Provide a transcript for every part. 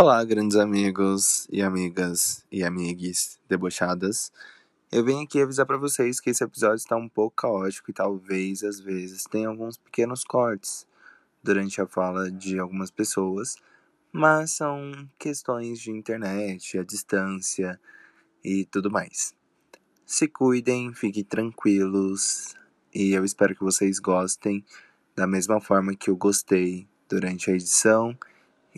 Olá, grandes amigos e amigas e amigues debochadas. Eu venho aqui avisar para vocês que esse episódio está um pouco caótico e talvez às vezes tenha alguns pequenos cortes durante a fala de algumas pessoas, mas são questões de internet, a distância e tudo mais. Se cuidem, fiquem tranquilos e eu espero que vocês gostem da mesma forma que eu gostei durante a edição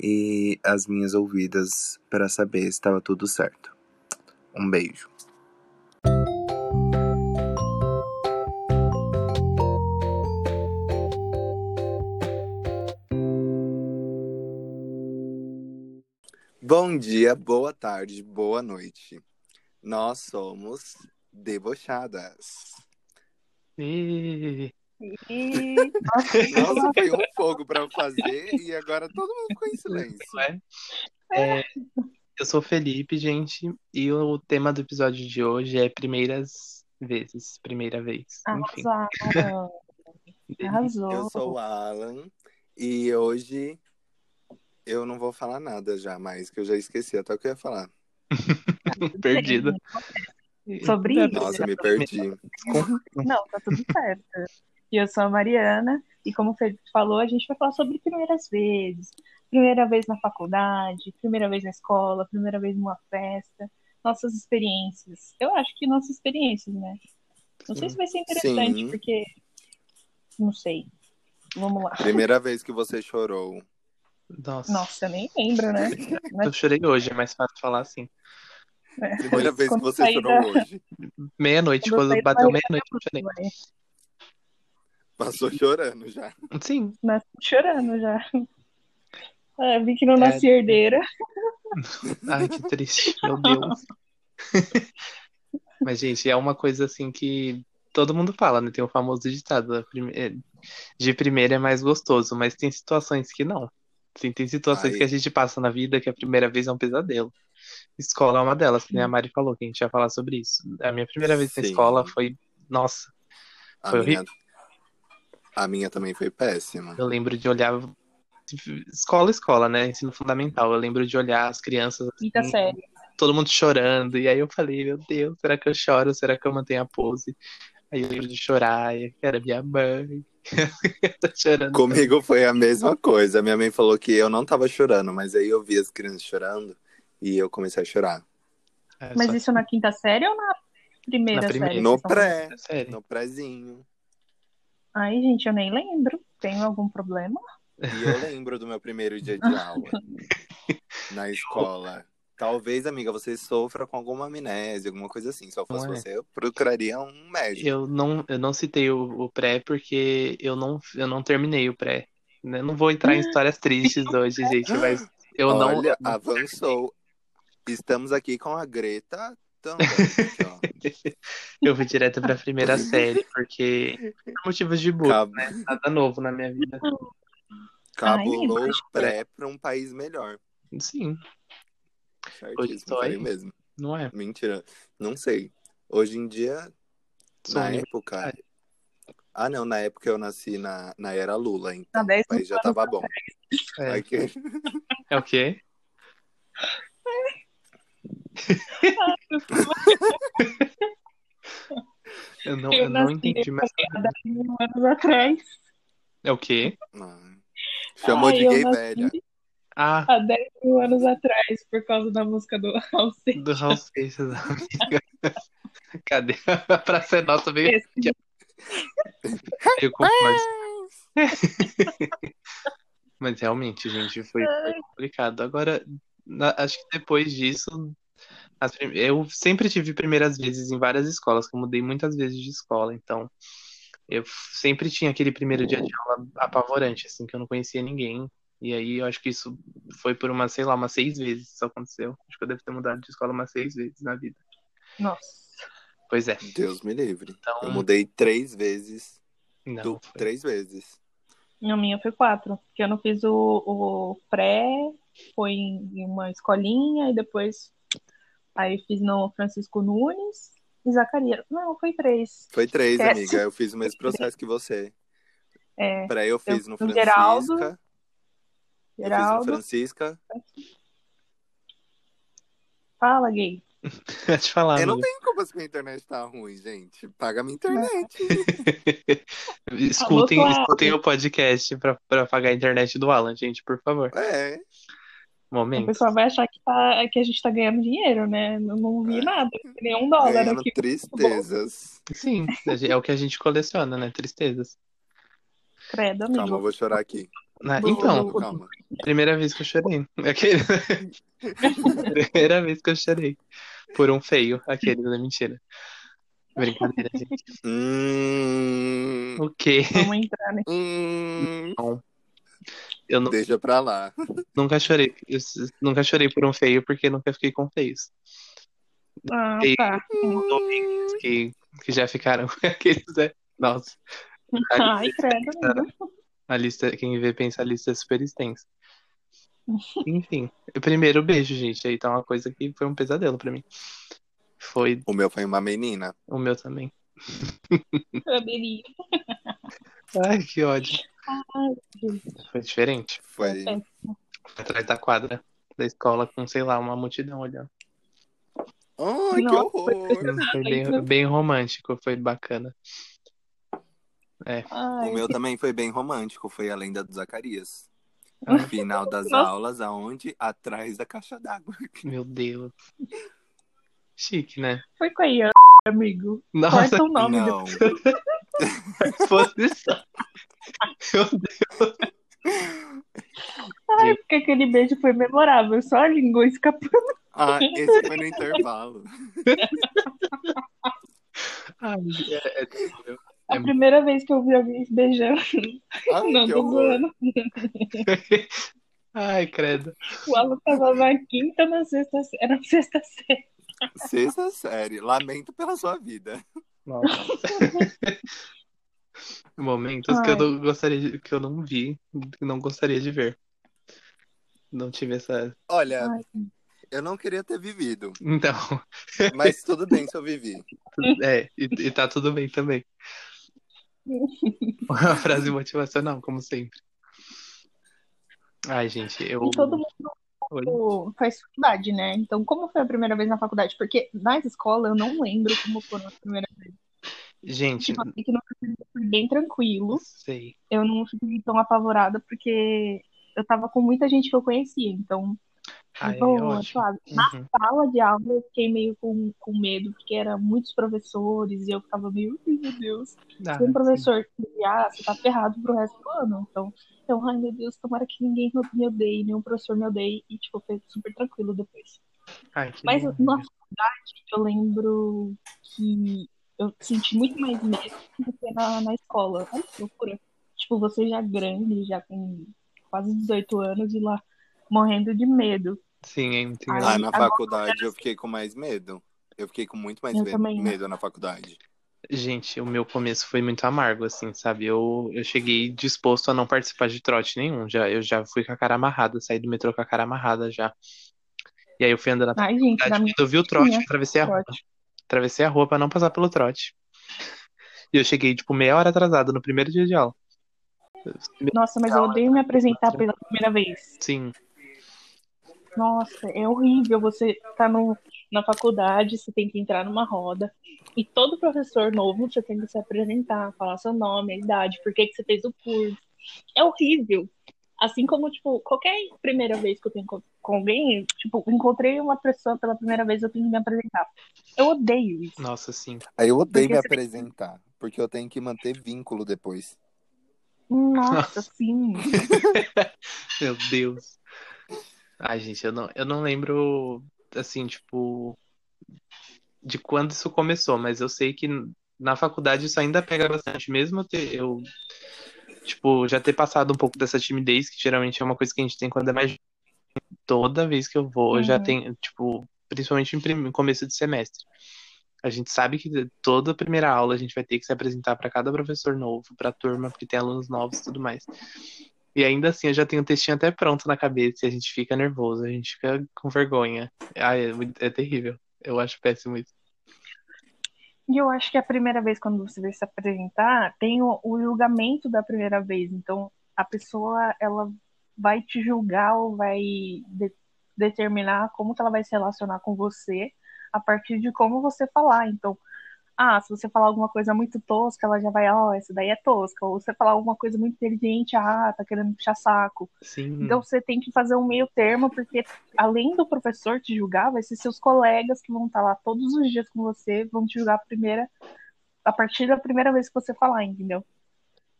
e as minhas ouvidas para saber se estava tudo certo. Um beijo. Bom dia, boa tarde, boa noite. Nós somos debochadas. E... E... Nossa, foi um fogo para eu fazer e agora todo mundo ficou em silêncio. É. É, eu sou o Felipe, gente, e o tema do episódio de hoje é primeiras vezes, primeira vez. Enfim. Arrasaram. Arrasou. Eu sou o Alan e hoje eu não vou falar nada já mais, que eu já esqueci até o que eu ia falar. Perdida. Sobre isso. Nossa, me perdi. Não, tá tudo certo. E eu sou a Mariana, e como o Felipe falou, a gente vai falar sobre primeiras vezes. Primeira vez na faculdade, primeira vez na escola, primeira vez numa festa, nossas experiências. Eu acho que nossas experiências, né? Não sei se vai ser interessante, Sim. porque. Não sei. Vamos lá. Primeira vez que você chorou. Nossa, Nossa, eu nem lembro, né? eu chorei hoje, é mais fácil falar assim. É. Primeira vez que Quando você saí chorou da- hoje. Meia-noite, Quando quando bateu meia-noite, eu chorei. Passou chorando já. Sim, Nasci chorando já. É, vi que não É. nasci herdeira. ai, que triste, meu Deus. Mas, gente, é uma coisa assim que todo mundo fala, né? Tem o famoso ditado, a prime- é, de primeira é mais gostoso, mas tem situações que não. Sim, tem situações Ai. que a gente passa na vida que a primeira vez é um pesadelo. Escola é uma delas, que nem a Mari falou, que a gente ia falar sobre isso. A minha primeira vez na Sim. escola foi, nossa, A Foi minha, a minha também foi péssima. eu lembro de olhar escola, escola, né? Ensino fundamental. Eu lembro de olhar as crianças Quinta assim, série. todo mundo chorando. E aí eu falei, meu Deus, será que eu choro? Será que eu mantenho a pose? Aí eu lembro de chorar, e era minha mãe. Tô chorando. Comigo foi a mesma coisa. Minha mãe falou que eu não tava chorando, mas aí eu vi as crianças chorando e eu comecei a chorar. É, Mas só isso na quinta série ou na primeira, Na primeira. série? No pré, no prézinho. Ai, gente, eu nem lembro. Tenho algum problema? E eu lembro do meu primeiro dia de aula na escola. Talvez, amiga, você sofra com alguma amnésia, alguma coisa assim. Se eu fosse é? você, eu procuraria um médico. Eu não, eu não citei o, o pré porque eu não, eu não terminei o pré. Eu não vou entrar em histórias tristes hoje, gente, mas eu Olha, não. avançou. Estamos aqui com a Greta também. aqui, ó. Eu fui direto pra primeira série, porque por motivos de bullying, Cab- né? Nada novo na minha vida. Cabulou Ai, o pré para um país melhor. Sim, Certíssimo, estou falei aí. mesmo. não é? Mentira, não sei. Hoje em dia, Sou na época. Ah, não, na época eu nasci na, na era Lula, então Há 10 o país já tava bom. É, Aqui. é o quê? Eu não, Eu eu não entendi, 10 mil anos atrás. é o quê? Ah, Chamou Ai, de eu gay velha. Ah, Há 10 mil anos atrás, por causa da música do Raul Seixas. do Raul Seixas, amiga. Cadê? pra ser nossa, veio, Esse força. Mas realmente, gente, foi, foi complicado. Agora, na- acho que depois disso, as prim- eu sempre tive primeiras vezes em várias escolas, que eu mudei muitas vezes de escola, então eu sempre tinha aquele primeiro dia de aula apavorante, assim, que eu não conhecia ninguém. E aí eu acho que isso foi por umas, sei lá, umas seis vezes isso aconteceu. Acho que eu devo ter mudado de escola umas seis vezes na vida. Nossa. Pois é. Deus me livre. Então, Eu mudei três vezes. não, foi- Três vezes. A minha foi quatro. Porque eu não fiz o, o pré, foi em uma escolinha, e depois aí fiz no Francisco Nunes e Zacarias. Não, foi três. Foi três, Esquece. amiga. Eu fiz o mesmo processo que você. É, Pra eu fiz no no Geraldo, Francisca. Eu fiz no Geraldo. Francisca. Fala, gay. Pode falar, eu não amiga. tenho culpa se minha internet tá ruim, gente. Paga minha internet. escutem, Alô, escutem o podcast pra, pra pagar a internet do Alan, gente, por favor. É. O Momento. pessoal vai achar que, tá, que a gente tá ganhando dinheiro, né? Eu não vi nada, nenhum dólar Ganhando aqui. tristezas. Sim, é o que a gente coleciona, né? Tristezas. Credo, amigo. Calma, eu vou chorar aqui. Ah, então. Calma. primeira vez que eu chorei. Aquele... primeira vez que eu chorei. Por um feio, aquele da mentira. Brincadeira, gente. Hum, O quê? Vamos entrar, né? hum, Eu nu- deixa pra lá. nunca chorei. Nunca chorei por um feio porque nunca fiquei com feios. Ah, E- tá. Homens que, que já ficaram com aqueles. né? Nossa. Ai, credo, amigo. A lista, quem vê pensa a lista é super extensa. Enfim, o primeiro beijo, gente. Aí tá uma coisa que foi um pesadelo pra mim. Foi O meu foi uma menina. o meu também. Cabelinho. Ai, que ódio. Foi diferente. Foi. É. Foi atrás da quadra da escola com, sei lá, uma multidão olhando. Ai, que Nossa. horror. Foi bem, bem romântico, foi bacana. Ai, O meu também foi bem romântico. Foi a lenda do Zacarias. Ah. Final das Nossa. aulas, aonde? Atrás da caixa d'água. Meu Deus. Chique, né? foi com a Ian, amigo. Nossa, Corta o nome Não. Exposição. Meu Deus. Ai, porque aquele beijo foi memorável. Só a língua escapando. Ah, esse foi no intervalo. Ai, é, é. A É- primeira vez que eu vi alguém se beijando. Ai, não, que tô zoando. Ai, credo. O Alan tava na quinta, na sexta, era na sexta série. Sexta série. Lamento pela sua vida. Nossa. Momentos que eu Ai. não gostaria de, que eu não vi, que não gostaria de ver. Não tive essa. Olha, Ai, eu não queria ter vivido. Então, Mas tudo bem se eu vivi. é, e, e tá tudo bem também. Uma frase motivacional, como sempre. Ai, gente, eu. E todo mundo Faz faculdade, né? Então, como foi a primeira vez na faculdade? Porque nas escolas eu não lembro como foi a primeira vez. Gente, Tipo, assim, que foi bem tranquilo. sei. Eu não fiquei tão apavorada porque eu tava com muita gente que eu conhecia. Então, Ai, é ótimo. suave. Na Uhum. sala de aula eu fiquei meio com, com medo, porque eram muitos professores e eu ficava meio, "Ai, meu Deus. Ah, Se um professor que ah, você tá ferrado pro resto do ano. Então, então, ai meu Deus, tomara que ninguém me odeie, nenhum professor me odeie. E, tipo, foi super tranquilo depois. Ai, que Mas bom. na faculdade, eu lembro que eu senti muito mais medo do que na, na escola. Olha que loucura. Tipo, você já grande, já com quase 18 anos e lá morrendo de medo. Sim, é muito Ai, engraçado. na faculdade eu fiquei com mais medo. Eu fiquei com muito mais Eu ve- também. medo na faculdade. Gente, o meu começo foi muito amargo, assim, sabe? Eu, eu cheguei disposto a não participar de trote nenhum. Já, eu já fui com a cara amarrada, saí do metrô com a cara amarrada já. E aí eu fui andando na Ai, gente, minha eu vi o trote, tinha eu atravessei a rua. trote. Atravessei a rua pra não passar pelo trote. E eu cheguei, tipo, meia hora atrasado no primeiro dia de aula. Nossa, mas eu odeio me apresentar pela primeira vez. Sim, Nossa, é horrível. Você tá no, na faculdade, você tem que entrar numa roda. E todo professor novo, você tem que se apresentar, falar seu nome, a idade, por que, que você fez o curso. É horrível. Assim como, tipo, qualquer primeira vez que eu tenho com com alguém, tipo, encontrei uma pessoa pela primeira vez, eu tenho que me apresentar. Eu odeio isso. nossa, sim. Aí eu odeio Porque me você tem que- apresentar, porque eu tenho que manter vínculo depois. Nossa, sim. Meu Deus. Ai, gente, eu não, eu não lembro, assim, tipo, de quando isso começou, mas eu sei que na faculdade isso ainda pega bastante, mesmo eu ter, eu, tipo, já ter passado um pouco dessa timidez, que geralmente é uma coisa que a gente tem quando é mais toda vez que eu vou, eu já Uhum. tenho, tipo, principalmente em prim- começo de semestre. A gente sabe que toda primeira aula a gente vai ter que se apresentar para cada professor novo, para a turma, porque tem alunos novos e tudo mais. E ainda assim, eu já tenho o textinho até pronto na cabeça e a gente fica nervoso, a gente fica com vergonha. Ai, é, é terrível. Eu acho péssimo isso. E eu acho que a primeira vez, quando você vai se apresentar, tem o, o julgamento da primeira vez. Então, a pessoa, ela vai te julgar ou vai de- determinar como ela vai se relacionar com você a partir de como você falar. Então, ah, se você falar alguma coisa muito tosca, ela já vai, ó, oh, essa daí é tosca. Ou você falar alguma coisa muito inteligente, ah, tá querendo puxar saco. Sim. Então você tem que fazer um meio termo, porque além do professor te julgar, vai ser seus colegas que vão estar lá todos os dias com você, vão te julgar a primeira, a partir da primeira vez que você falar, entendeu?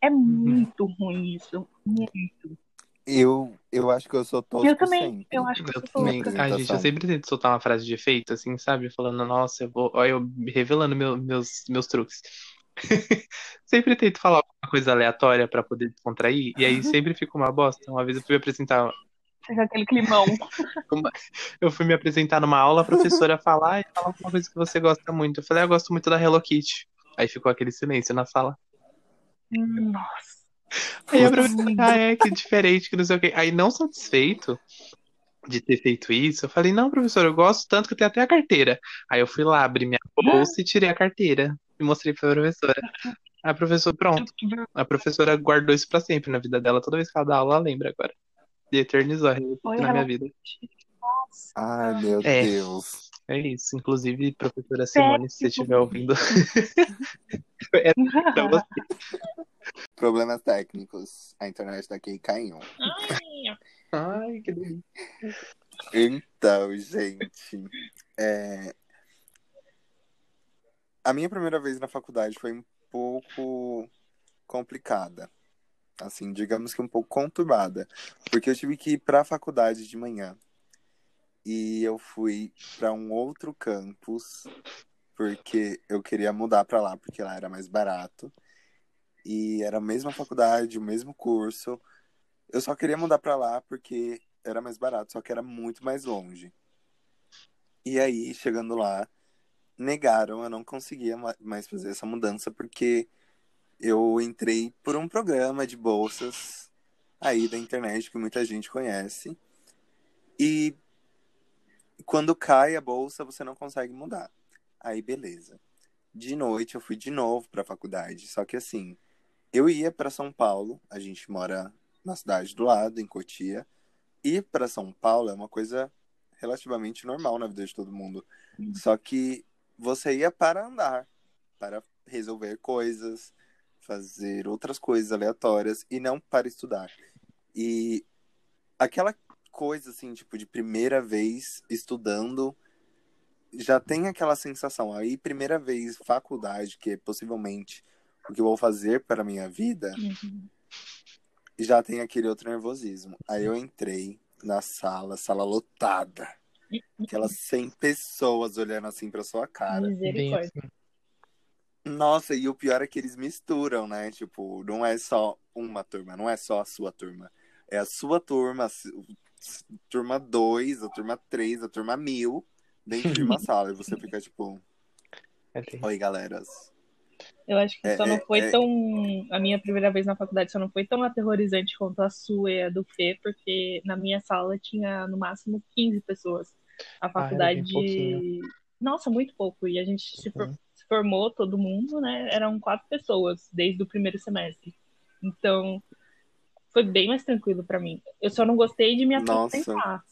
É muito uhum. ruim isso. Muito. Eu, eu acho que eu sou tosco Eu também, sempre. eu acho que eu Eu sou também. tosca. A gente, eu sempre tento soltar uma frase de efeito, assim, sabe? Falando, nossa, eu vou. Olha, eu revelando meu- meus, meus truques. Sempre tento falar alguma coisa aleatória pra poder descontrair, e aí sempre fica uma bosta. Uma vez eu fui me apresentar, aquele climão. eu fui me apresentar numa aula, a professora falar e fala alguma coisa que você gosta muito. Eu falei, ah, eu gosto muito da Hello Kitty. Aí ficou aquele silêncio na sala. Nossa. Aí a professora, ah, é, que diferente, que não sei o quê. Aí, não satisfeito de ter feito isso, eu falei, não, professor, eu gosto tanto que eu tenho até a carteira. Aí eu fui lá, abri minha bolsa e tirei a carteira. E mostrei pra professora. A professora, pronto. A professora guardou isso pra sempre na vida dela. Toda vez que ela dá aula, ela lembra agora. E eternizou na minha vida. Nossa. Ai, meu É. Deus. É isso. Inclusive, professora Simone, se você estiver ouvindo. é pra você. Problemas técnicos. A internet daqui caiu. Ai, Ai, que delícia. Então, gente. é, A minha primeira vez na faculdade foi um pouco complicada. Assim, digamos que um pouco conturbada. Porque eu tive que ir para a faculdade de manhã. E eu fui para um outro campus. Porque eu queria mudar para lá, porque lá era mais barato. E era a mesma faculdade, o mesmo curso. Eu só queria mudar para lá porque era mais barato, só que era muito mais longe. E aí, chegando lá, negaram, eu não conseguia ma- mais fazer essa mudança porque eu entrei por um programa de bolsas aí da internet que muita gente conhece. E quando cai a bolsa, você não consegue mudar. Aí, beleza. De noite eu fui de novo para a faculdade, só que assim, eu ia para São Paulo, a gente mora na cidade do lado, em Cotia. Ir para São Paulo é uma coisa relativamente normal na vida de todo mundo. Sim. Só que você ia para andar, para resolver coisas, fazer outras coisas aleatórias e não para estudar. E aquela coisa assim, tipo, de primeira vez estudando, já tem aquela sensação. Aí, primeira vez faculdade, que é possivelmente o que eu vou fazer para a minha vida, Uhum. já tem aquele outro nervosismo. Aí eu entrei na sala, sala lotada. Aquelas 100 pessoas olhando assim pra sua cara. Misericórdia. assim. Nossa, e o pior é que eles misturam, né? Tipo, não é só uma turma, não é só a sua turma. É a sua turma, turma 2, a turma 3, a turma 1000, dentro de uma sala. E você fica tipo, É oi, galeras. Eu acho que É, só não é, foi é. tão. A minha primeira vez na faculdade só não foi tão aterrorizante quanto a sua e a do Fê, porque na minha sala tinha no máximo 15 pessoas. A era faculdade. pouquinho. Nossa, muito pouco. E a gente se, for- Sim. se formou, todo mundo, né? Eram quatro pessoas desde o primeiro semestre. Então, foi bem mais tranquilo pra mim. Eu só não gostei de me apresentar.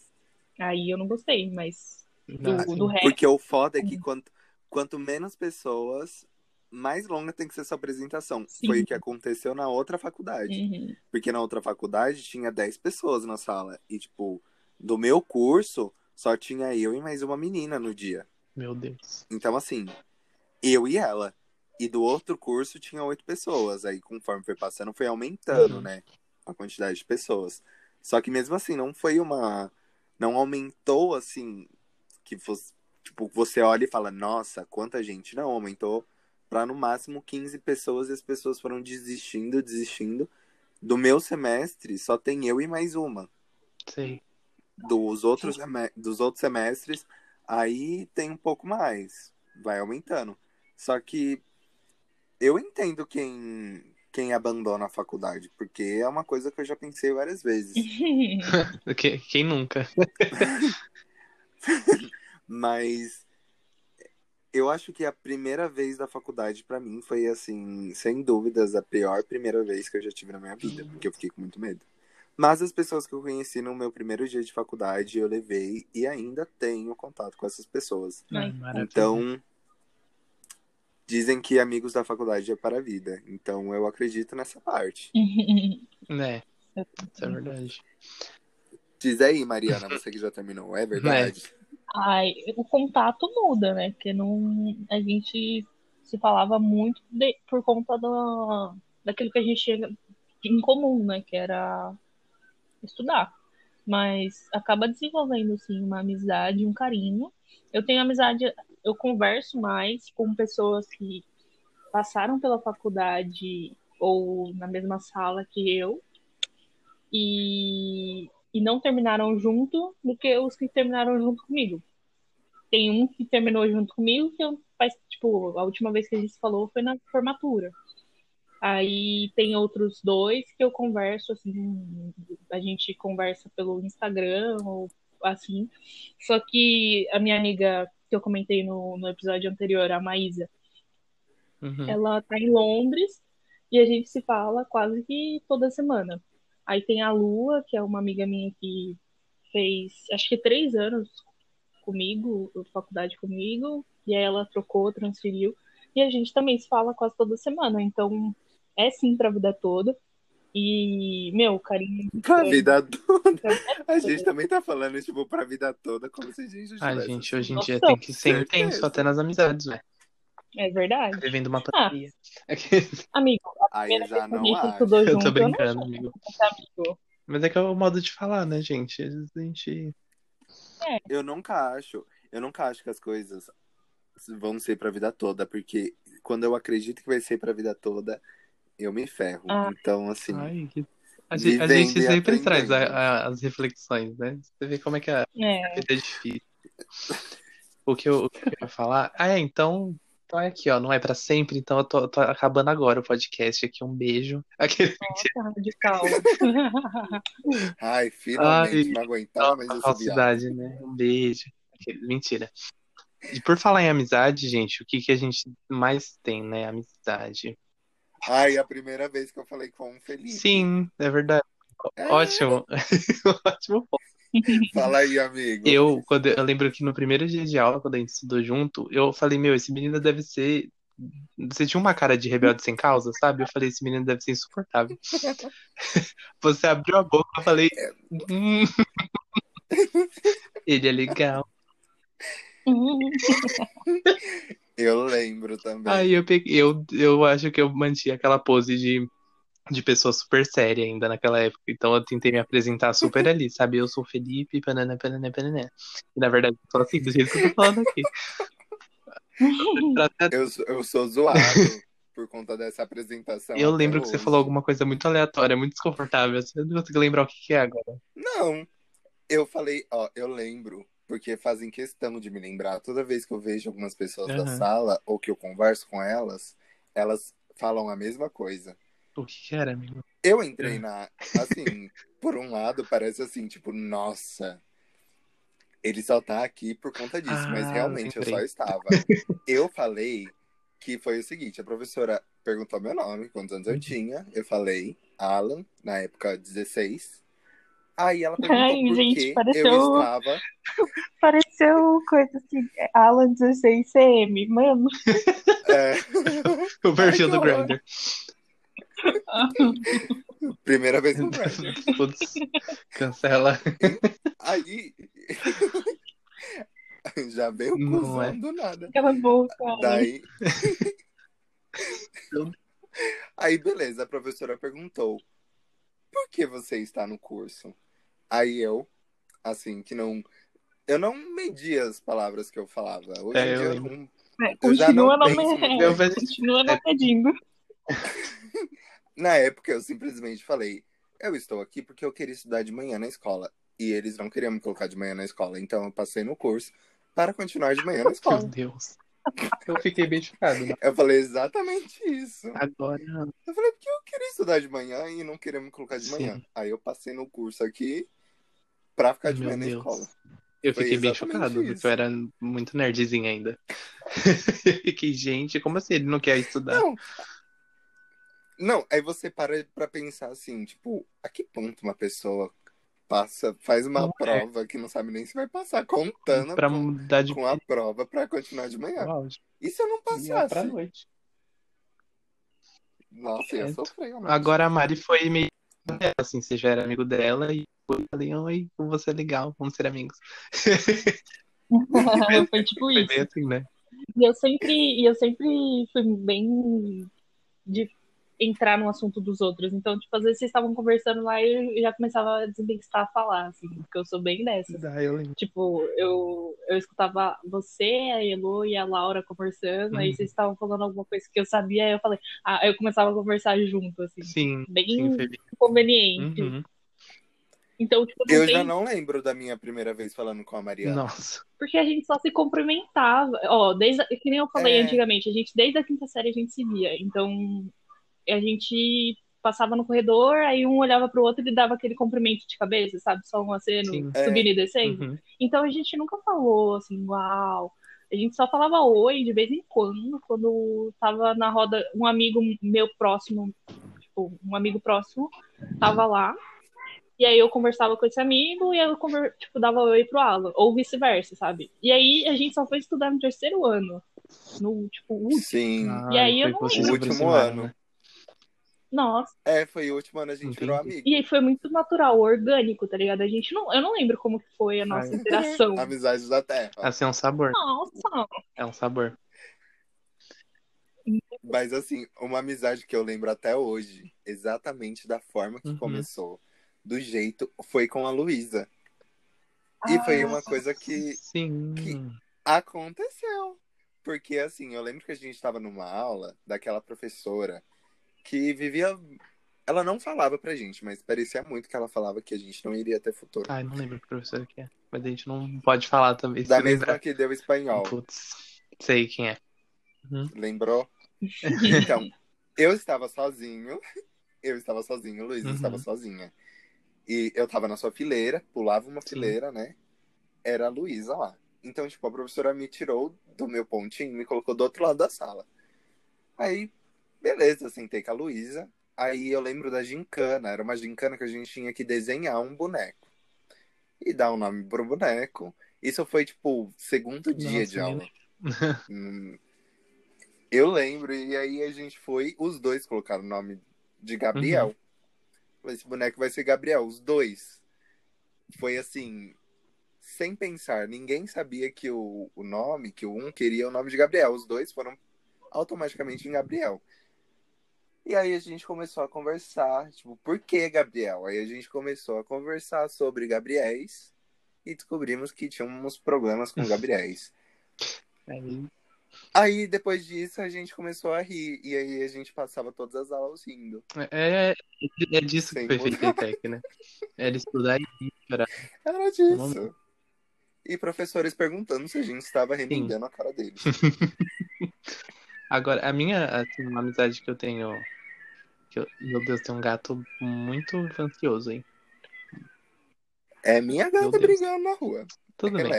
Aí eu não gostei, mas do, do resto. Porque o foda é que quanto, quanto menos pessoas, mais longa tem que ser sua apresentação. Sim. Foi o que aconteceu na outra faculdade. Uhum. Porque na outra faculdade tinha 10 pessoas na sala. E, tipo, do meu curso, só tinha eu e mais uma menina no dia. Meu Deus. Então, assim, eu e ela. E do outro curso tinha oito pessoas. Aí, conforme foi passando, foi aumentando, Uhum. né? A quantidade de pessoas. Só que mesmo assim, não foi uma. Não aumentou assim. Que fosse. Tipo, você olha e fala, nossa, quanta gente. Não, aumentou pra no máximo 15 pessoas e as pessoas foram desistindo, desistindo. Do meu semestre, só tem eu e mais uma Sei. dos outros, seme- dos outros semestres, aí tem um pouco mais, vai aumentando. Só que eu entendo quem, quem abandona a faculdade, porque é uma coisa que eu já pensei várias vezes. Que- Quem nunca? Mas eu acho que a primeira vez da faculdade pra mim foi assim, sem dúvidas, a pior primeira vez que eu já tive na minha vida, porque eu fiquei com muito medo. Mas as pessoas que eu conheci no meu primeiro dia de faculdade, eu levei e ainda tenho contato com essas pessoas. Ai, maravilha. Então, dizem que amigos da faculdade é para a vida. Então, eu acredito nessa parte. É, isso é verdade. Diz aí, Mariana, você que já terminou, é verdade? Ai, o contato muda, né? Porque não, a gente se falava muito de- por conta do, daquilo que a gente tinha em comum, né? Que era estudar. Mas acaba desenvolvendo, assim, uma amizade, um carinho. Eu tenho amizade, eu converso mais com pessoas que passaram pela faculdade ou na mesma sala que eu e, e não terminaram junto do que os que terminaram junto comigo. Tem um que terminou junto comigo que eu faz, tipo, a última vez que a gente falou foi na formatura. Aí tem outros dois que eu converso, assim, a gente conversa pelo Instagram ou assim. Só que a minha amiga que eu comentei no, no episódio anterior, a Maísa, Uhum. ela tá em Londres e a gente se fala quase que toda semana. Aí tem a Lua, que é uma amiga minha que fez, acho que três anos comigo, faculdade comigo, e aí ela trocou, transferiu, e a gente também se fala quase toda semana. Então, é sim pra vida toda. E, meu, carinho. Pra é- vida toda. A gente também tá falando, tipo, pra vida toda, como se a gente já A tivesse. gente hoje em Nossa, dia tem que ser intenso até nas amizades, né? É verdade. Vivendo uma Ah. pandemia. Amigo, a Aí eu já vez que a não gente acho. estudou Eu junto, tô eu não brincando, achava amigo. amigo. Mas é que é o modo de falar, né, gente? A gente. Eu nunca acho, eu nunca acho que as coisas vão ser pra vida toda, porque quando eu acredito que vai ser pra vida toda, eu me ferro. Ah. então, assim, Ai, que... A gente, a gente sempre traz a- a- as reflexões, né? Você vê como é que a É, vida é difícil. O que eu, o que eu ia falar. Ah, é, então. Então é aqui, ó. Não é pra sempre, então eu tô, tô acabando agora o podcast aqui. Um beijo. Aquele... nossa, radical. ai, finalmente Ai, não aguentava mais falsidade, né? Um beijo. Aquele- Mentira. E por falar em amizade, gente, o que, que a gente mais tem, né? Amizade. Ai, a primeira vez que eu falei com um Felipe. Sim, é verdade. É. Ótimo. Ótimo Fala aí, amigo. Eu, quando eu lembro que no primeiro dia de aula, quando a gente estudou junto, eu falei, meu, esse menino deve ser. Você tinha uma cara de rebelde sem causa, sabe? Eu falei, esse menino deve ser insuportável. Você abriu a boca, eu falei. "Hum." Ele é legal. Eu lembro também. Aí eu peguei, eu, eu acho que eu mantinha aquela pose de, de pessoa super séria ainda naquela época. Então eu tentei me apresentar super ali, sabe? Eu sou Felipe, panana, panana, panana. E na verdade, eu sou assim, do jeito que eu tô falando aqui. Eu, sou- eu sou zoado por conta dessa apresentação. Eu lembro que você hoje. falou alguma coisa muito aleatória, muito desconfortável. Você não consegue lembrar o que que é agora. Não, eu falei, ó, eu lembro, porque fazem questão de me lembrar. Toda vez que eu vejo algumas pessoas da Aham. sala ou que eu converso com elas, elas falam a mesma coisa. O que era, amigo? Eu entrei É. na. Assim, por um lado, parece assim, tipo, nossa. Ele só tá aqui por conta disso, mas Ah, realmente eu lembrei. só estava. Eu falei que foi o seguinte: a professora perguntou meu nome, quantos anos Uhum. eu tinha. Eu falei, Alan, na época 16. Aí ela perguntou Ai, por gente, que pareceu- eu estava. Pareceu coisa assim, Alan 16 CM, mano. é, O perfil que do. Grindr. primeira vez no Grindr. Putz, cancela. Aí. Já veio o Não cuzão é. do nada. Aquela boca. Daí. Aí, beleza, a professora perguntou: por que você está no curso? Aí eu, assim, que não. Eu não media as palavras que eu falava. Hoje É, em eu dia eu não- É, continua não não, penso me... Eu vejo- continua É. não pedindo. Na época eu simplesmente falei: eu estou aqui porque eu queria estudar de manhã na escola. E eles não queriam me colocar de manhã na escola. Então eu passei no curso para continuar de manhã na Meu escola. Deus. Eu fiquei bem chocado. né? Eu falei exatamente isso. Agora. Eu falei, porque eu queria estudar de manhã e não queria me colocar de Sim. manhã. Aí eu passei no curso aqui pra ficar de Meu manhã na escola. Eu Foi fiquei bem chocado, isso. porque eu era muito nerdzinho ainda. Eu fiquei, gente, como assim ele não quer estudar? Não. Não, aí você para pra pensar assim, tipo, a que ponto uma pessoa passa, faz uma Não é. prova que não sabe nem se vai passar, contando Pra com, mudar de com a prova pra continuar de manhã. áudio. E se eu não E é pra passasse? noite. Nossa, eu sofri. Agora a Mari foi meio assim, você já era amigo dela e falei, oi, você é legal, vamos ser amigos. Foi tipo Foi isso. assim, né? E eu sempre, e eu sempre fui bem de entrar no assunto dos outros. Então, tipo, às vezes vocês estavam conversando lá e eu já começava a desbestar a falar, assim, porque eu sou bem dessas. Ah, eu. Tipo, eu, eu escutava você, a Elo e a Laura conversando, aí Uhum. vocês estavam falando alguma coisa que eu sabia, aí eu falei, ah, eu começava a conversar junto, assim, Sim, bem sim, conveniente. Uhum. Então, tipo, não Eu tem... já não lembro da minha primeira vez falando com a Mariana. Nossa. Porque a gente só se cumprimentava. Ó, desde. a- Que nem eu falei É. antigamente, a gente, desde a quinta série a gente se via. Então, a gente passava no corredor, aí um olhava pro outro e dava aquele cumprimento de cabeça, sabe? Só um aceno, Sim. É. subindo e descendo. Uhum. Então a gente nunca falou assim, uau. A gente só falava oi de vez em quando, quando tava na roda, um amigo meu próximo, tipo, um amigo próximo, tava lá. E aí eu conversava com esse amigo e eu tipo, dava oi pro Alan, ou vice-versa, sabe? E aí a gente só foi estudar no terceiro ano. No, tipo, último. Sim. Ah, E aí eu não O último ano. né? Nossa. É, foi o último ano a gente Entendi. virou amigo. E aí foi muito natural, orgânico, tá ligado? A gente não. Eu não lembro como que foi a nossa Ai. interação. Amizades da Terra. Assim, é um sabor. Nossa! É um sabor. Mas assim, uma amizade que eu lembro até hoje, exatamente da forma que Uhum. começou, do jeito, foi com a Luísa. E foi uma coisa que Sim. que- aconteceu. Porque assim, eu lembro que a gente estava numa aula daquela professora que vivia. Ela não falava pra gente, mas parecia muito que ela falava que a gente não iria ter futuro. Ai, não lembro que professor que é. Mas a gente não pode falar também. da mesma lembrar. que deu espanhol. Putz, sei quem é. Lembrou? Então, eu estava sozinho. Eu estava sozinho, Luísa Uhum. estava sozinha. E eu estava na sua fileira, pulava uma Sim. fileira, né? Era a Luísa lá. Então, tipo, a professora me tirou do meu pontinho e me colocou do outro lado da sala. Aí, beleza, sentei com a Luísa. Aí eu lembro da gincana. Era uma gincana que a gente tinha que desenhar um boneco. E dar um nome pro boneco. Isso foi, tipo, segundo dia Nossa, de aula. Hum, Eu lembro, e aí a gente foi, os dois colocaram o nome de Gabriel. Falei, Esse boneco vai ser Gabriel, os dois. Foi assim, sem pensar, ninguém sabia que o, o nome, que o um queria o nome de Gabriel. Os dois foram automaticamente em Gabriel. E aí a gente começou a conversar, tipo, por que Gabriel? Aí a gente começou a conversar sobre Gabriéis e descobrimos que tínhamos problemas com Gabriéis. Aí, Aí, depois disso, a gente começou a rir. E aí, a gente passava todas as aulas rindo. é, é disso Sem que foi feito a ETEC, né? Era estudar e chorar. Era disso. E professores perguntando se a gente estava remendando a cara deles. Agora, a minha, assim, uma amizade que eu tenho. Que eu, meu Deus, tem um gato muito ansioso, hein? É minha gata brigando na rua. Tudo bem.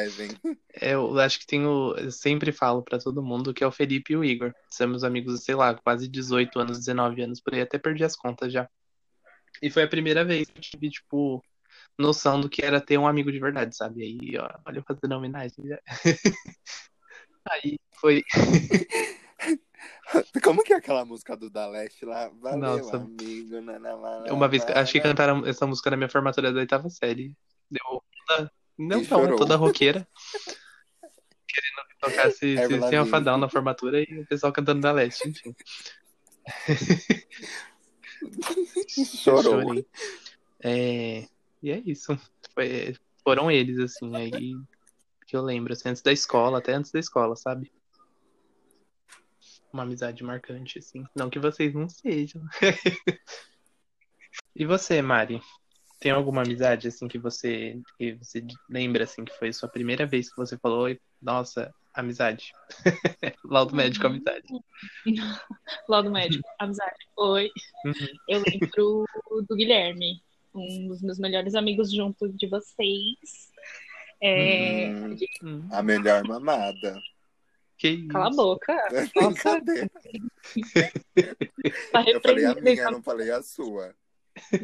Eu acho que tenho. Eu sempre falo pra todo mundo que é o Felipe e o Igor. Somos amigos, sei lá, quase 18 anos, 19 anos, por aí, até perdi as contas já. E foi a primeira vez que eu tive, tipo, noção do que era ter um amigo de verdade, sabe? Aí, ó, olha eu fazendo homenagem já. Aí foi. Como que é aquela música do Da Leste lá? Valeu, Nossa. amigo. na, na, na, na, Uma vez, acho que cantaram essa música na minha formatura da oitava série. Deu. Não, não, chorou. toda roqueira. Querendo tocar Avril esse Lavigne. alfadão na formatura e o pessoal cantando da leste, enfim. Chorou. Chorei. É, e é isso. Foi- foram eles, assim, aí que eu lembro, assim, antes da escola, até antes da escola, sabe? Uma amizade marcante, assim. Não que vocês não sejam. e você, Mari? Tem alguma amizade, assim, que você, que você lembra, assim, que foi a sua primeira vez que você falou, "Oi, nossa, amizade. Laudo médico, amizade. Lá do médico, amizade. Oi. Uhum. Eu lembro do Guilherme, um dos meus melhores amigos junto de vocês. É, Hum, Hum. a melhor mamada. Que isso? Cala a boca. É Nossa, brincadeira. tá Eu falei a minha, eu não falei a sua.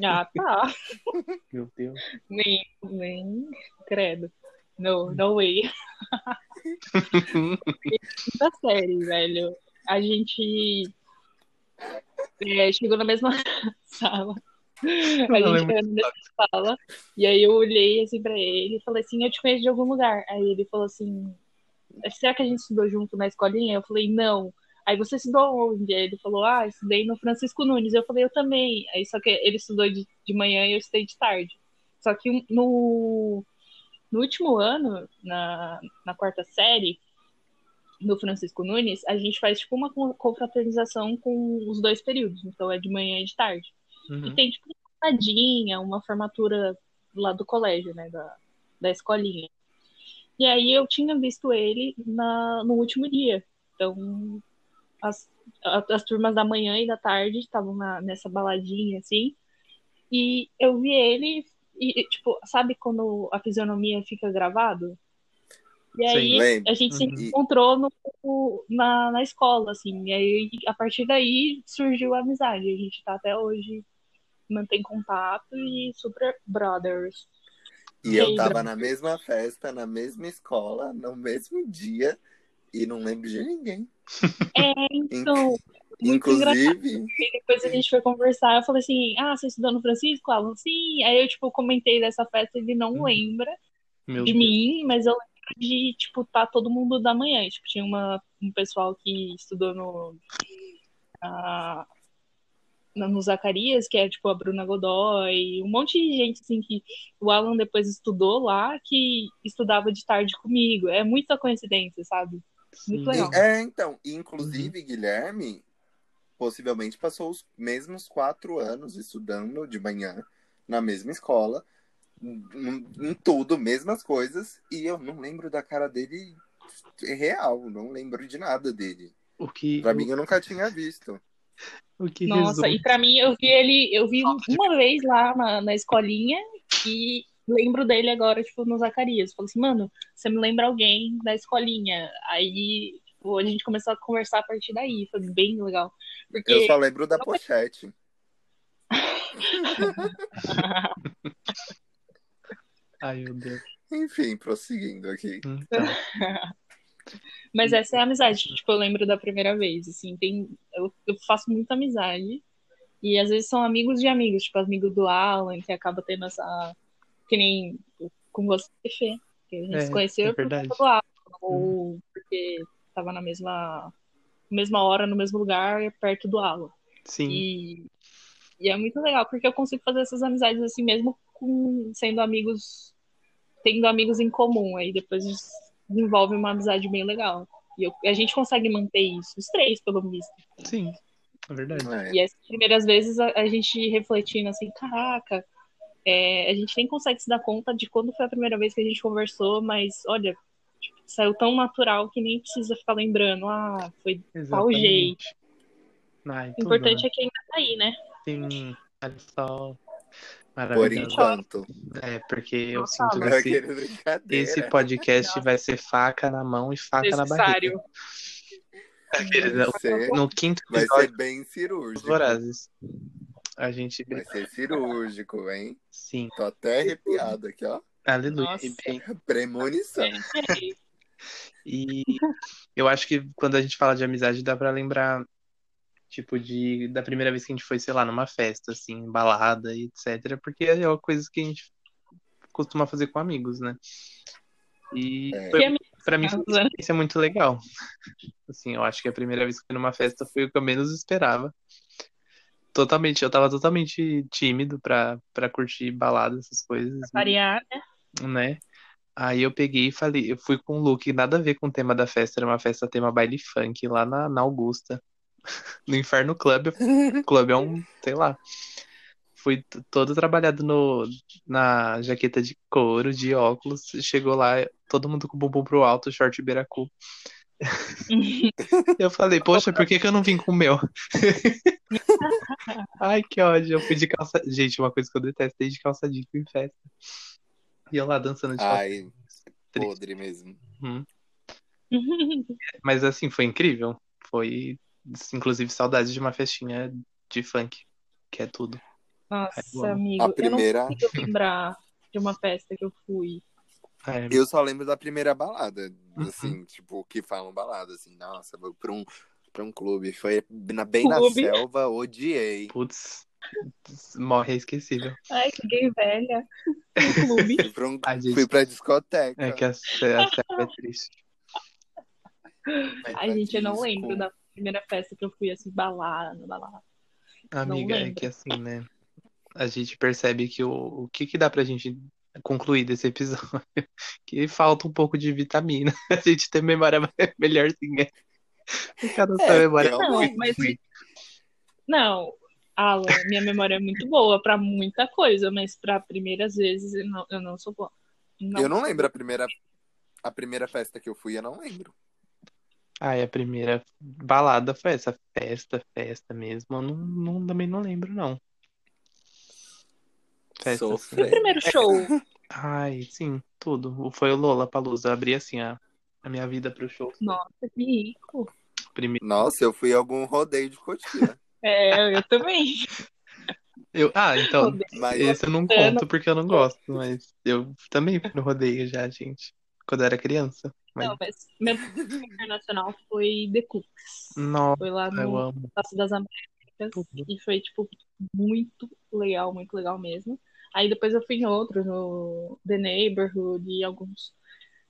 Ah, tá. Meu Deus. Nem, nem, credo. No, no way. Quinta série, velho. A gente é, chegou na mesma sala. A gente chegou na mesma sala. E aí eu olhei assim pra ele e falei assim, eu te conheço de algum lugar. Aí ele falou assim, será que a gente estudou junto na escolinha? Eu falei, não. Aí você estudou onde? Aí ele falou, ah, estudei no Francisco Nunes. Eu falei, eu também. Aí só que ele estudou de, de manhã e eu estudei de tarde. Só que no, no último ano, na, na quarta série, no Francisco Nunes, a gente faz tipo uma con- confraternização com os dois períodos. Então é de manhã e de tarde. E Uhum. tem tipo uma formadinha, uma formatura lá do colégio, né? Da, da escolinha. E aí eu tinha visto ele na, no último dia. Então, as, as turmas da manhã e da tarde estavam nessa baladinha, assim. E eu vi ele, e, tipo, sabe quando a fisionomia fica gravado? E aí Sim, lembro. a gente se Uhum. encontrou no, na, na escola, assim. E aí, a partir daí, surgiu a amizade. A gente tá até hoje, mantém contato e super brothers. E eu tava na mesma festa, na mesma escola, no mesmo dia, e não lembro de ninguém. É, então, muito Inclusive, E depois a gente foi conversar, eu falei assim, ah, você estudou no Francisco? Alan, sim. Aí eu, tipo, comentei dessa festa, ele não Uhum. lembra Meu de Deus. mim, mas eu lembro de, tipo, tá todo mundo da manhã. Tipo, tinha uma, um pessoal que estudou no... na- no Zacarias, que é, tipo, a Bruna Godoy, um monte de gente, assim, que o Alan depois estudou lá, que estudava de tarde comigo. É muita coincidência, sabe? Muito legal. é, então, inclusive Uhum. Guilherme possivelmente passou os mesmos quatro anos estudando de manhã na mesma escola, em, em tudo, mesmas coisas, e eu não lembro da cara dele real, não lembro de nada dele. O que, Pra mim, eu nunca tinha visto. o que Nossa, resume- e pra mim, eu vi ele, eu vi uma vez lá na, na escolinha e lembro dele agora, tipo, no Zacarias. Falei assim, mano, você me lembra alguém da escolinha. Aí, tipo, a gente começou a conversar a partir daí, foi bem legal. Eu Porque só lembro da pochete. Ai, meu Deus. Enfim, prosseguindo aqui. Então, Mas essa é a amizade, tipo, eu lembro da primeira vez, assim, tem, eu, eu faço muita amizade, e às vezes são amigos de amigos, tipo, amigo do Alan, que acaba tendo essa, que nem com você, Fê, que a gente É, se conheceu é por conta do Alan, ou porque tava na mesma, mesma hora, no mesmo lugar, perto do Alan, sim. e, e é muito legal, porque eu consigo fazer essas amizades assim mesmo com sendo amigos, tendo amigos em comum. Aí depois desenvolve uma amizade bem legal. E eu- a gente consegue manter isso, os três, pelo visto. Sim. É verdade. É. E as primeiras vezes a, a gente refletindo assim, caraca, é, a gente nem consegue se dar conta de quando foi a primeira vez que a gente conversou, mas olha, tipo, saiu tão natural que nem precisa ficar lembrando, ah, foi tal jeito. Exatamente. Ai, O importante né? é que ainda tá aí, né? Sim, olha só. Por Maravilhoso. enquanto. É, porque eu Nossa, sinto que esse, esse podcast Nossa. vai ser faca na mão e faca na barriga. Necessário. Aquele- Vai ser, No quinto vai episódio ser bem cirúrgico. Vorazes. A gente. Vai ser cirúrgico, hein? Sim. Tô até arrepiado aqui, ó. Aleluia. Nossa. E Premonição. É, E eu acho que quando a gente fala de amizade, dá pra lembrar, tipo, de da primeira vez que a gente foi, sei lá, numa festa, assim, balada e etc. Porque é uma coisa que a gente costuma fazer com amigos, né? E É. foi, pra mim foi uma experiência muito legal. Assim, eu acho que a primeira vez que eu fui numa festa foi o que eu menos esperava. Totalmente, eu tava totalmente tímido pra, pra curtir balada, essas coisas. variar, né? né? Aí eu peguei e falei, eu fui com um look nada a ver com o tema da festa, era uma festa tema baile funk lá na, na Augusta, no Inferno Club. O clube é um, sei lá. Fui todo trabalhado no, na jaqueta de couro, de óculos. Chegou lá, todo mundo com o bumbum pro alto, short beiracu. Eu falei, poxa, por que que eu não vim com o meu? Ai, que ódio. Eu fui de calça. Gente, uma coisa que eu detesto é ir de calça jeans em festa. E eu lá dançando de calça Ai, podre mesmo. Uhum. Mas assim, foi incrível. Foi, inclusive, saudades de uma festinha de funk, que é tudo. Nossa, amo. amigo, A eu primeira- não consigo lembrar de uma festa que eu fui. É, Eu só lembro da primeira balada, Uhum. assim, tipo, que falam balada, assim, nossa, vou pra um, pra um clube. Foi na, bem na Clube. selva, odiei. Putz, morre é esquecível. Ai, que gay velha. No clube. Fui pra, um- gente- fui pra discoteca. É que a, a selva é triste. Ai, gente, eu não Disco. lembro da primeira festa que eu fui, assim, balada, balada. Amiga, é lembro. que assim, né? A gente percebe que o, o que que dá pra gente concluir desse episódio? Que falta um pouco de vitamina. A gente tem memória melhorzinha. Cada É, memória. Não, mas. Não, Alan, minha memória é muito boa pra muita coisa, mas pra primeiras vezes eu não, eu não sou boa. Eu não lembro a primeira, a primeira festa que eu fui, eu não lembro. Ai, a primeira balada foi essa festa, festa mesmo. Eu não, não- também não lembro, não. Festa, assim. Sofrendo. Primeiro show. Ai, sim, tudo. Foi o Lola Palusa. Abri assim a, a minha vida pro show. Nossa, que rico. Primeiro. Nossa, eu fui a algum rodeio de cotia. É, eu também. Eu, ah, então. Mas esse eu não conto porque eu não gosto, mas eu também fui no rodeio já, gente. Quando eu era criança. Mas, Não, mas meu primeiro internacional foi The Cooks. nossa, Foi lá eu no amo. Passo das Américas. Tudo. E foi, tipo, muito legal, muito legal mesmo. Aí depois eu fui em outros, no The Neighborhood e alguns.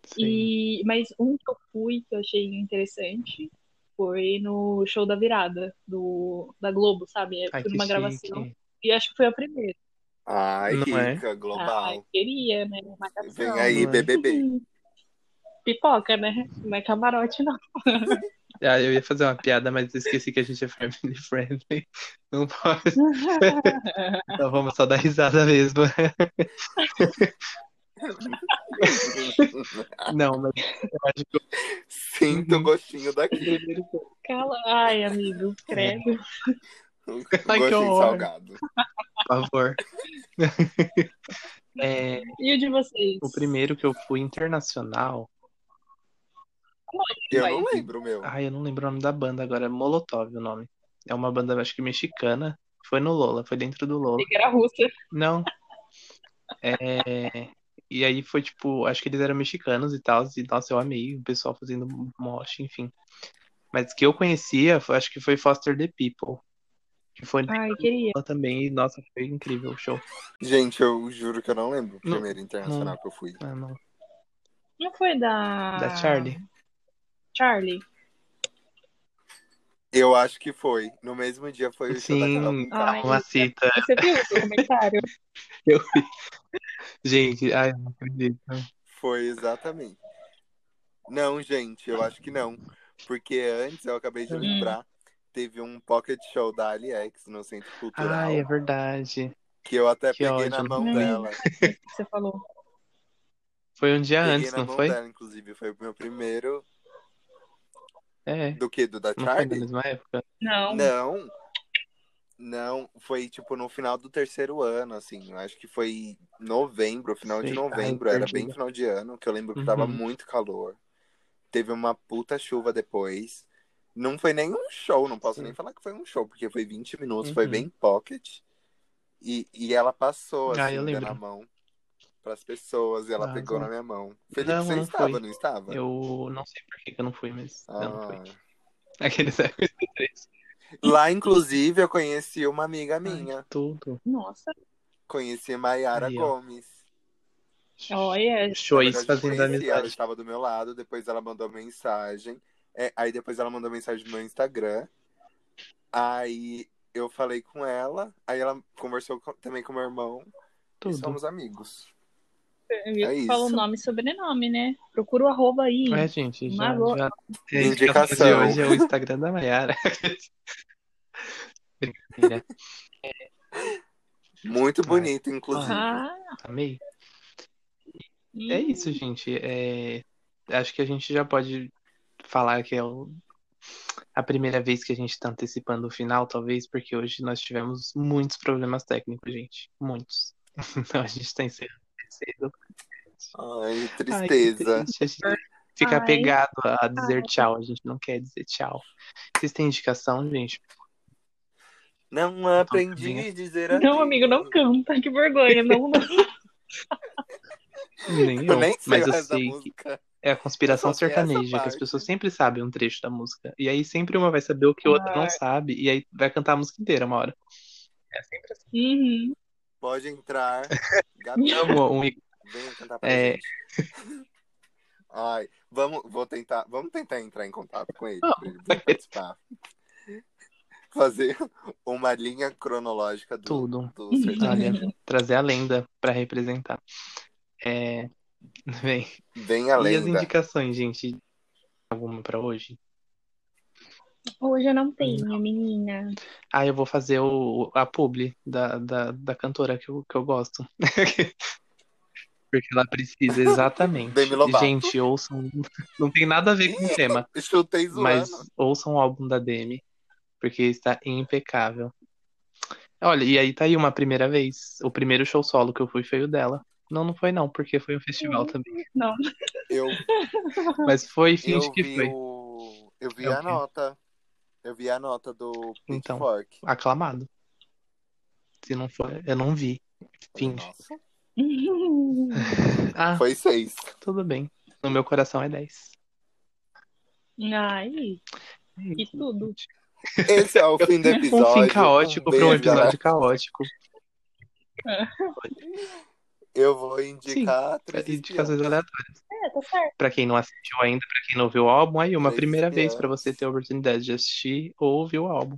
Sim. E, mas um que eu fui que eu achei interessante foi no show da virada do, da Globo, sabe? Ai, que numa gravação chique. e acho que foi a primeira. Ai, Não é? rica, Ah, global. queria, né? Marcação. Vem aí, não é? BBB. Pipoca, né? Não é camarote, não. Ah, eu ia fazer uma piada, mas esqueci que a gente é family friendly. Não pode. Então vamos só dar risada mesmo. Não, mas eu acho que Sinto o gostinho daqui. Cala. Ai, amigo, credo. Um Ai, que gostinho salgado. por favor. É, E o de vocês? o primeiro que eu fui internacional. Eu não lembro, meu. Ai, eu não lembro o nome da banda agora. É Molotov o nome. É uma banda, acho que mexicana. Foi no Lola, foi dentro do Lola. Que era russa. Não. É, E aí foi tipo, acho que eles eram mexicanos e tal. E nossa, eu amei o pessoal fazendo mosh, enfim. Mas que eu conhecia, acho que foi Foster the People. Que foi Ai, queria. Lola também. E nossa, foi incrível o show. Gente, eu juro que eu não lembro o Não- primeiro internacional que eu fui. Ah, não. Não foi da. Da Charlie. Charlie. Eu acho que foi. No mesmo dia foi o show da Sim, Carol Conká. Ai, uma cita. Você viu o documentário? Eu vi. Gente, ai, eu não acredito. Foi exatamente. Não, gente, eu acho que não. Porque antes, eu acabei de Hum. lembrar, teve um pocket show da AliEx no Centro Cultural. Ai, é verdade. Que eu até Que peguei na ódio. mão Hum. dela. Você falou. Foi um dia Peguei antes, na não mão foi? dela, inclusive. Foi o meu primeiro. É. Do que? Do da Não foi na Charlie? mesma época? Não. Não. Não, foi tipo no final do terceiro ano, assim. Acho que foi novembro, final de Sei. novembro. Ai, era bem final de ano, que eu lembro que tava Uhum. muito calor. Teve uma puta chuva depois. Não foi nem um show, não posso Sim. nem falar que foi um show, porque foi 20 minutos, foi Uhum. bem pocket. E, e ela passou, Ah, assim, eu dando lembro. a mão pras pessoas, e ela Ah, pegou bom. na minha mão. Felipe, Não, você eu não estava, fui. não estava? Eu não sei por que eu não fui, mas eu não fui. Ah. Aqueles três. Lá, inclusive, eu conheci uma amiga minha. Tudo. Nossa. Conheci Maiara. Gomes. Olha. Eu fazendo conheci, Ela amizade. estava do meu lado, depois ela mandou mensagem. É, aí depois ela mandou mensagem no meu Instagram. Aí eu falei com ela, aí ela conversou com- também com meu irmão e Tudo. somos amigos. Eu É falo isso. nome e sobrenome, né? Procura o arroba aí. É, gente, já, já... Indicação. de hoje é o Instagram da Mayara. Brincadeira. Muito bonito, inclusive. Ah, Amei. É isso, gente. É, Acho que a gente já pode falar que é o- a primeira vez que a gente está antecipando o final, talvez, porque hoje nós tivemos muitos problemas técnicos, gente. Muitos. Então a gente está encerrando cedo. Ai, Ai, que tristeza. triste. A gente- fica Ai. apegado a dizer Ai. tchau. A gente não quer dizer tchau. Vocês têm indicação, gente? Não aprendi a dizer Não, adeus. amigo, não canta, que vergonha. Não, não. Nem Eu eu. nem sei Mas eu sei que é a conspiração sertaneja, que as pessoas sempre sabem um trecho da música. E aí sempre uma vai saber o que a outra não Ai. sabe. E aí vai cantar a música inteira uma hora. É sempre assim. Uhum. Pode entrar. Gabi, Amo um venha cantar pra É. gente. Ai, vamos, vou tentar, vamos tentar entrar em contato com ele ele participar. Fazer uma linha cronológica do, Tudo. do Olha, trazer a lenda pra representar. É. Bem, Bem a e as lenda. indicações, gente? Alguma pra hoje? Hoje eu não tenho, menina. Ah, eu vou fazer o, a publi da, da, da cantora que eu, que eu gosto. Porque ela precisa, exatamente. Demi Lovato. Gente, ouçam. Não tem nada a ver com o tema, Chutei zoando. mas ouçam o álbum da Demi, porque está impecável. Olha, e aí tá aí uma primeira vez. O primeiro show solo que eu fui foi o dela. Não, não foi não, porque foi um festival também. Não. Eu, Mas foi, eu finge que foi. o. Eu vi É o a nota. Eu vi a nota do Então. Pitchfork. Aclamado. Se não for, eu não vi. Finge. Ah, Foi seis. tudo bem. No meu coração é 10. Ai, que tudo. Esse é o fim do episódio. Um fim caótico Um para um episódio caótico. Eu vou indicar três Indicações aleatórias. É, tá certo. Pra quem não assistiu ainda, pra quem não viu o álbum, aí uma Três primeira vez pra você ter a oportunidade de assistir ou ouvir o álbum.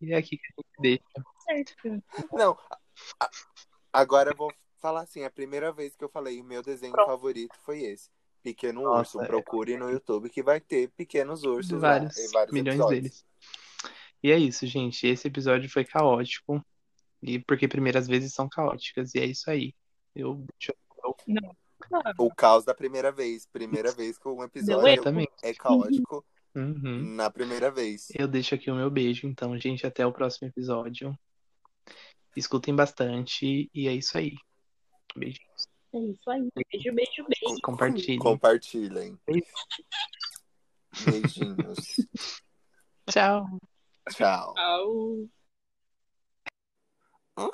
E é aqui que a gente deixa. certo. Não, agora eu vou falar assim, a primeira vez que eu falei o meu desenho favorito foi esse. Pequeno Nossa, Urso. é. Procure no YouTube que vai ter pequenos ursos vários, lá, vários milhões episódios. deles. E é isso, gente. Esse episódio foi caótico. E porque primeiras vezes são caóticas. E é isso aí. Eu deixo Claro. O caos da primeira vez. Primeira vez que um episódio Exatamente. é caótico Uhum. na primeira vez. Eu deixo aqui o meu beijo, então, gente, até o próximo episódio. Escutem bastante e é isso aí. Beijinhos. É isso aí. Beijo, beijo, beijo. Compartilhem. Compartilhem. Beijo. Beijinhos. Tchau. Tchau. Tchau. Hã?